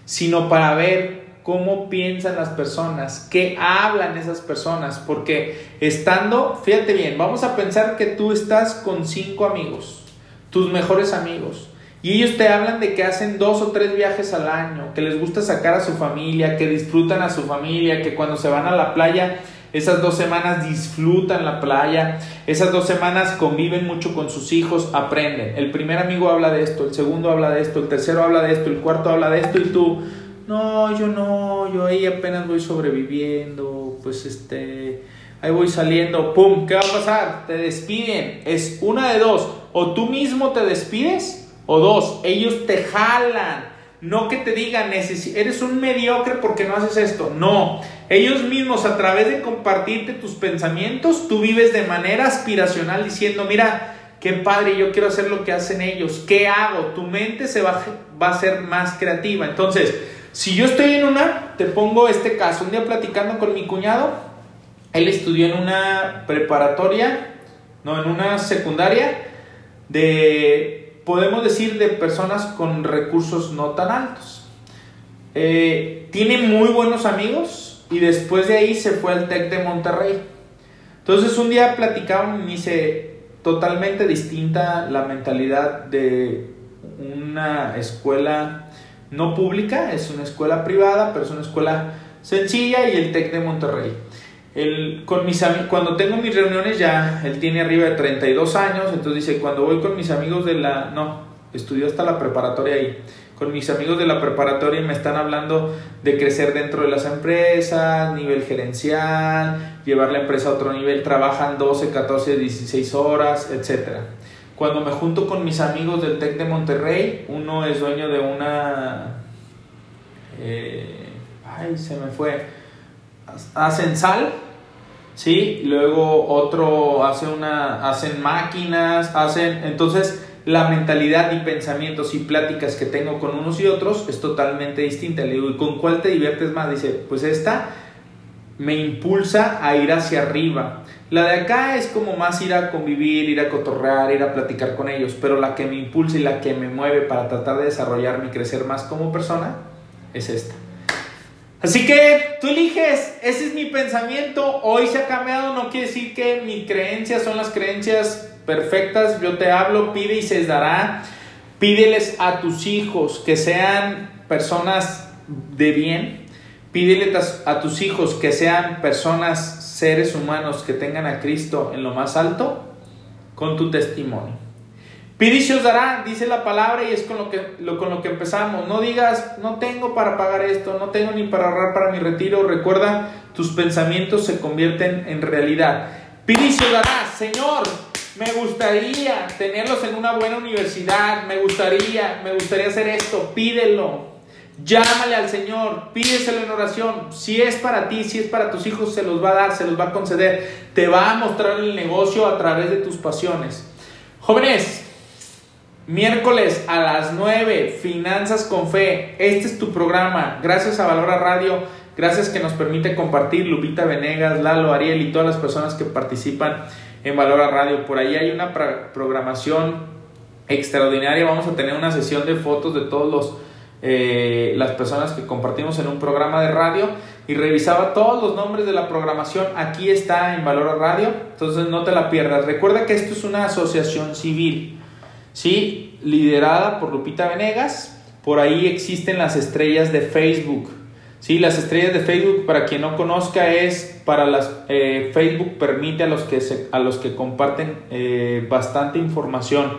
sino para ver cómo piensan las personas, qué hablan esas personas, porque estando, fíjate bien, vamos a pensar que tú estás con cinco amigos, tus mejores amigos, y ellos te hablan de que hacen dos o tres viajes al año, que les gusta sacar a su familia, que disfrutan a su familia, que cuando se van a la playa, esas dos semanas disfrutan la playa, esas dos semanas conviven mucho con sus hijos, aprenden. El primer amigo habla de esto, el segundo habla de esto, el tercero habla de esto, el cuarto habla de esto y tú no, yo no, yo ahí apenas voy sobreviviendo, pues este, ahí voy saliendo, ¡pum! ¿Qué va a pasar? Te despiden, es una de dos, o tú mismo te despides, o dos, ellos te jalan. No que te digan, eres un mediocre porque no haces esto. No, ellos mismos a través de compartirte tus pensamientos, tú vives de manera aspiracional diciendo, mira, qué padre, yo quiero hacer lo que hacen ellos. ¿Qué hago? Tu mente se va, va a ser más creativa. Entonces, si yo estoy en una, te pongo este caso. Un día platicando con mi cuñado, él estudió en una preparatoria, no, en una secundaria de, podemos decir, de personas con recursos no tan altos. Eh, tiene muy buenos amigos, y después de ahí se fue al TEC de Monterrey. Entonces un día platicaban y dice, totalmente distinta la mentalidad de una escuela no pública, es una escuela privada, pero es una escuela sencilla y el TEC de Monterrey. El, con mis cuando tengo mis reuniones ya, él tiene arriba de 32 años, entonces dice, cuando voy con mis amigos de la, no, estudió hasta la preparatoria ahí, con mis amigos de la preparatoria me están hablando de crecer dentro de las empresas, nivel gerencial, llevar la empresa a otro nivel, trabajan 12, 14, 16 horas, etc. Cuando me junto con mis amigos del TEC de Monterrey, uno es dueño de una... Eh, ay, se me fue. Hacen sal, ¿sí? Luego otro hace una... Hacen máquinas, hacen... Entonces la mentalidad y pensamientos y pláticas que tengo con unos y otros es totalmente distinta. Le digo, ¿y con cuál te diviertes más? Dice, pues esta me impulsa a ir hacia arriba. La de acá es como más ir a convivir, ir a cotorrear, ir a platicar con ellos, pero la que me impulsa y la que me mueve para tratar de desarrollarme y crecer más como persona es esta. Así que tú eliges, ese es mi pensamiento, hoy se ha cambiado, no quiere decir que mis creencias son las creencias perfectas, yo te hablo, pide y se dará. Pídeles a tus hijos que sean personas de bien. Pídele a tus hijos que sean personas, seres humanos que tengan a Cristo en lo más alto con tu testimonio. Pide y se os dará, dice la palabra y es con lo, que, lo, con lo que empezamos. No digas, no tengo para pagar esto, no tengo ni para ahorrar para mi retiro. Recuerda, tus pensamientos se convierten en realidad. Pide y se os dará, Señor, me gustaría tenerlos en una buena universidad, me gustaría, me gustaría hacer esto, pídelo. Llámale al Señor, pídeselo en oración. Si es para ti, si es para tus hijos, se los va a dar, se los va a conceder. Te va a mostrar el negocio a través de tus pasiones. Jóvenes, miércoles a las 9, Finanzas con Fe. Este es tu programa. Gracias a Valora Radio. Gracias que nos permite compartir Lupita Venegas, Lalo, Ariel y todas las personas que participan en Valora Radio. Por ahí hay una programación extraordinaria. Vamos a tener una sesión de fotos de todos los eh, las personas que compartimos en un programa de radio y revisaba todos los nombres de la programación. Aquí está en Valora Radio, entonces no te la pierdas. Recuerda que esto es una asociación civil, ¿sí? liderada por Lupita Venegas. Por ahí existen las estrellas de Facebook. Sí, las estrellas de Facebook, para quien no conozca, es para las eh, Facebook permite a los que a los que comparten eh, bastante información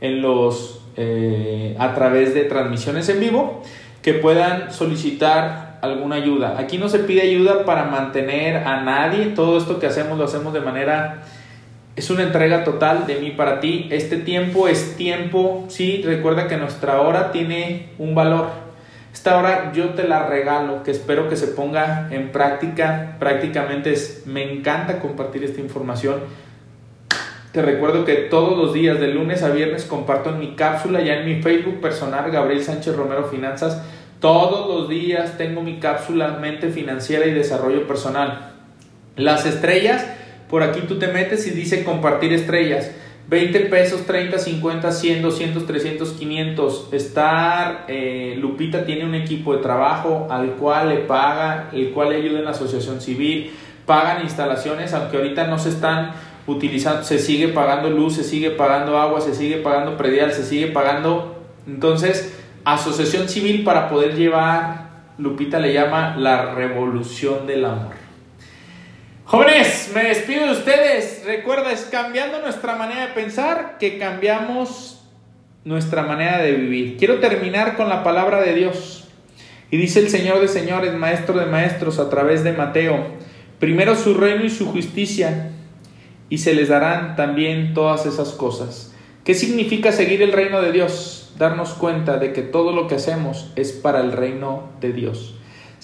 en los eh, a través de transmisiones en vivo que puedan solicitar alguna ayuda. Aquí no se pide ayuda para mantener a nadie. Todo esto que hacemos lo hacemos de manera es una entrega total de mí para ti. Este tiempo es tiempo, sí, recuerda que nuestra hora tiene un valor esta hora yo te la regalo, que espero que se ponga en práctica. Prácticamente es, me encanta compartir esta información. Te recuerdo que todos los días, de lunes a viernes, comparto en mi cápsula, ya en mi Facebook personal, Gabriel Sánchez Romero Finanzas. Todos los días tengo mi cápsula Mente Financiera y Desarrollo Personal. Las estrellas, por aquí tú te metes y dice compartir estrellas. 20 pesos, 30, 50, 100, 200, 300, 500. Estar, eh, Lupita tiene un equipo de trabajo al cual le paga, el cual le ayuda en la asociación civil, pagan instalaciones, aunque ahorita no se están utilizando, se sigue pagando luz, se sigue pagando agua, se sigue pagando predial, se sigue pagando. Entonces, asociación civil para poder llevar, Lupita le llama la revolución del amor. Jóvenes, me despido de ustedes. Recuerda, es cambiando nuestra manera de pensar que cambiamos nuestra manera de vivir. Quiero terminar con la palabra de Dios. Y dice el Señor de señores, Maestro de maestros, a través de Mateo, primero su reino y su justicia, y se les darán también todas esas cosas. ¿Qué significa seguir el reino de Dios? Darnos cuenta de que todo lo que hacemos es para el reino de Dios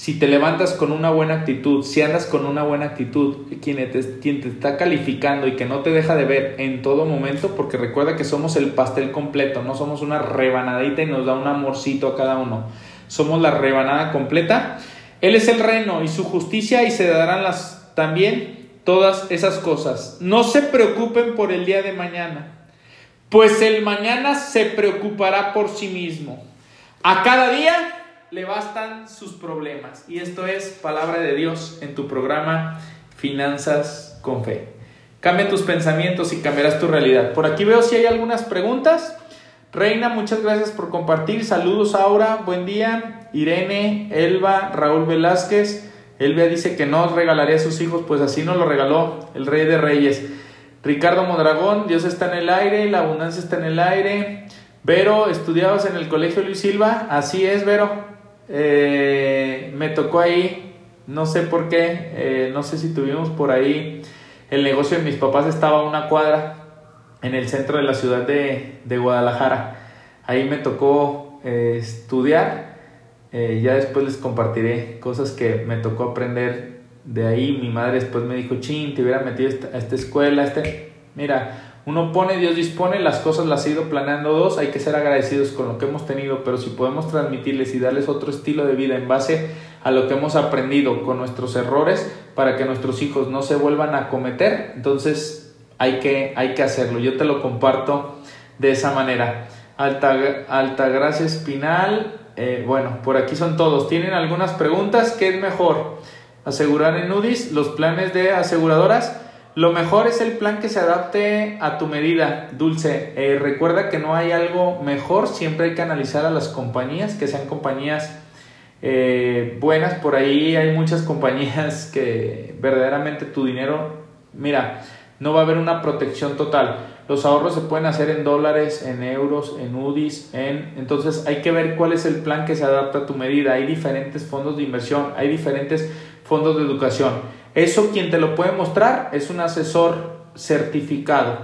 si te levantas con una buena actitud, si andas con una buena actitud, quien te, quien te está calificando y que no te deja de ver en todo momento, porque recuerda que somos el pastel completo, no somos una rebanadita y nos da un amorcito a cada uno, somos la rebanada completa. Él es el reino y su justicia y se darán las también todas esas cosas. No se preocupen por el día de mañana, pues el mañana se preocupará por sí mismo. A cada día le bastan sus problemas. Y esto es palabra de Dios en tu programa Finanzas con Fe. Cambia tus pensamientos y cambiarás tu realidad. Por aquí veo si hay algunas preguntas. Reina, muchas gracias por compartir. Saludos, Aura. Buen día. Irene, Elba, Raúl Velázquez. Elvia dice que no regalaría a sus hijos, pues así nos lo regaló el Rey de Reyes. Ricardo Modragón, Dios está en el aire, la abundancia está en el aire. Vero, estudiabas en el colegio Luis Silva. Así es, Vero. Eh, me tocó ahí, no sé por qué, eh, no sé si tuvimos por ahí. El negocio de mis papás estaba a una cuadra en el centro de la ciudad de, de Guadalajara. Ahí me tocó eh, estudiar. Ya después les compartiré cosas que me tocó aprender de ahí. Mi madre después me dijo, chin, te hubiera metido a esta escuela. Este... Mira, uno pone, Dios dispone, las cosas las ha ido planeando dos. Hay que ser agradecidos con lo que hemos tenido, pero si podemos transmitirles y darles otro estilo de vida en base a lo que hemos aprendido con nuestros errores para que nuestros hijos no se vuelvan a cometer, entonces hay que, hay que hacerlo. Yo te lo comparto de esa manera. Alta, Altagracia Espinal, eh, bueno, por aquí son todos. ¿Tienen algunas preguntas? ¿Qué es mejor? ¿Asegurar en UDIs? ¿Los planes de aseguradoras? Lo mejor es el plan que se adapte a tu medida, Dulce. Eh, recuerda que no hay algo mejor, siempre hay que analizar a las compañías, que sean compañías eh, buenas. Por ahí hay muchas compañías (laughs) que verdaderamente tu dinero, mira, no va a haber una protección total. Los ahorros se pueden hacer en dólares, en euros, en UDIs, en... Entonces hay que ver cuál es el plan que se adapta a tu medida. Hay diferentes fondos de inversión, hay diferentes fondos de educación. Eso quien te lo puede mostrar es un asesor certificado.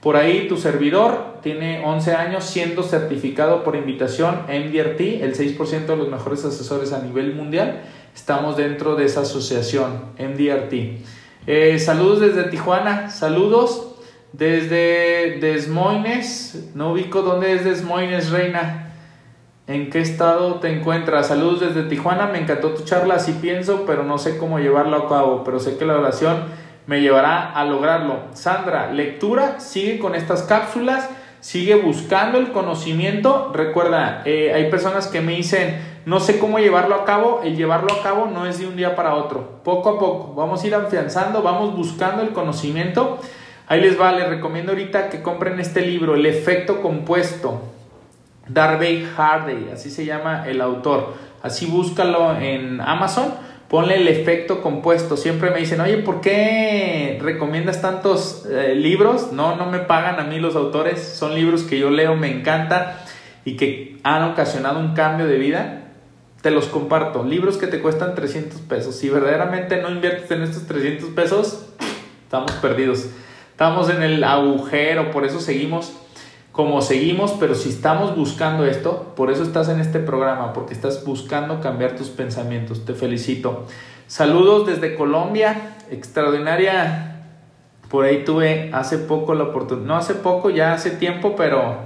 Por ahí tu servidor tiene 11 años siendo certificado por invitación MDRT, el 6% de los mejores asesores a nivel mundial. Estamos dentro de esa asociación MDRT. Eh, saludos desde Tijuana, saludos desde Desmoines, no ubico dónde es Desmoines, Reina. ¿En qué estado te encuentras? Saludos desde Tijuana, me encantó tu charla, así pienso, pero no sé cómo llevarlo a cabo, pero sé que la oración me llevará a lograrlo. Sandra, lectura, sigue con estas cápsulas, sigue buscando el conocimiento. Recuerda, eh, hay personas que me dicen, no sé cómo llevarlo a cabo, el llevarlo a cabo no es de un día para otro, poco a poco, vamos a ir afianzando, vamos buscando el conocimiento. Ahí les va, les recomiendo ahorita que compren este libro, El efecto compuesto, Darby Hardy, así se llama el autor, así búscalo en Amazon, ponle el efecto compuesto, siempre me dicen, oye, ¿por qué recomiendas tantos eh, libros? No, no me pagan a mí los autores, son libros que yo leo, me encantan y que han ocasionado un cambio de vida te los comparto. Libros que te cuestan 300 pesos. Si verdaderamente no inviertes en estos 300 pesos, estamos perdidos. Estamos en el agujero, por eso seguimos como seguimos, pero si estamos buscando esto, por eso estás en este programa, porque estás buscando cambiar tus pensamientos. Te felicito. Saludos desde Colombia, extraordinaria. Por ahí tuve hace poco la oportunidad, no hace poco, ya hace tiempo, pero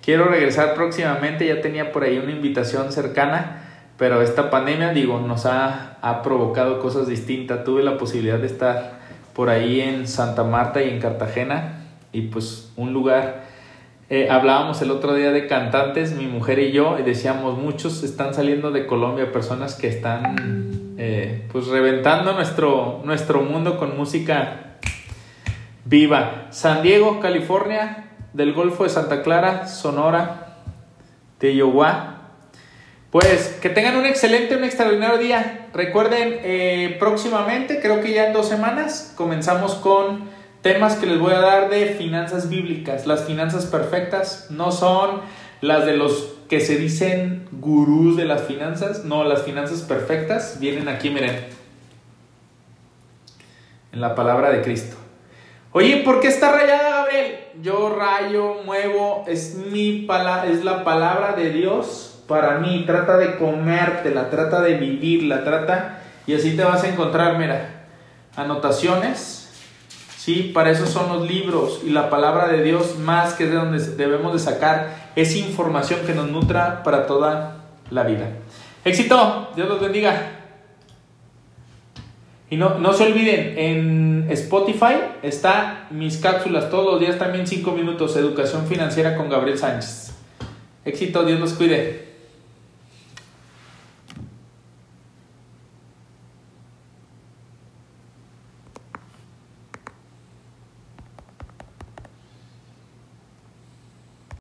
quiero regresar próximamente. Ya tenía por ahí una invitación cercana pero esta pandemia, digo, nos ha, provocado cosas distintas. Tuve la posibilidad de estar por ahí en Santa Marta y en Cartagena y pues un lugar... Eh, hablábamos el otro día de cantantes, mi mujer y yo, y decíamos, muchos están saliendo de Colombia, personas que están eh, pues reventando nuestro, nuestro mundo con música viva. San Diego, California, del Golfo de Santa Clara, Sonora, de pues que tengan un excelente, un extraordinario día. Recuerden, eh, próximamente, creo que ya en dos semanas, comenzamos con temas que les voy a dar de finanzas bíblicas. Las finanzas perfectas no son las de los que se dicen gurús de las finanzas, no, las finanzas perfectas vienen aquí, miren, en la palabra de Cristo. Oye, ¿por qué está rayada, Gabriel? Yo rayo, muevo, es mi es la palabra de Dios para mí, trata de comértela, trata de vivirla, trata y así te vas a encontrar, mira, anotaciones, ¿sí? Para eso son los libros y la palabra de Dios más que de donde debemos de sacar esa información que nos nutra para toda la vida. Éxito, Dios los bendiga. Y no, no se olviden, en Spotify está mis cápsulas todos los días, también 5 minutos, educación financiera con Gabriel Sánchez. Éxito, Dios los cuide.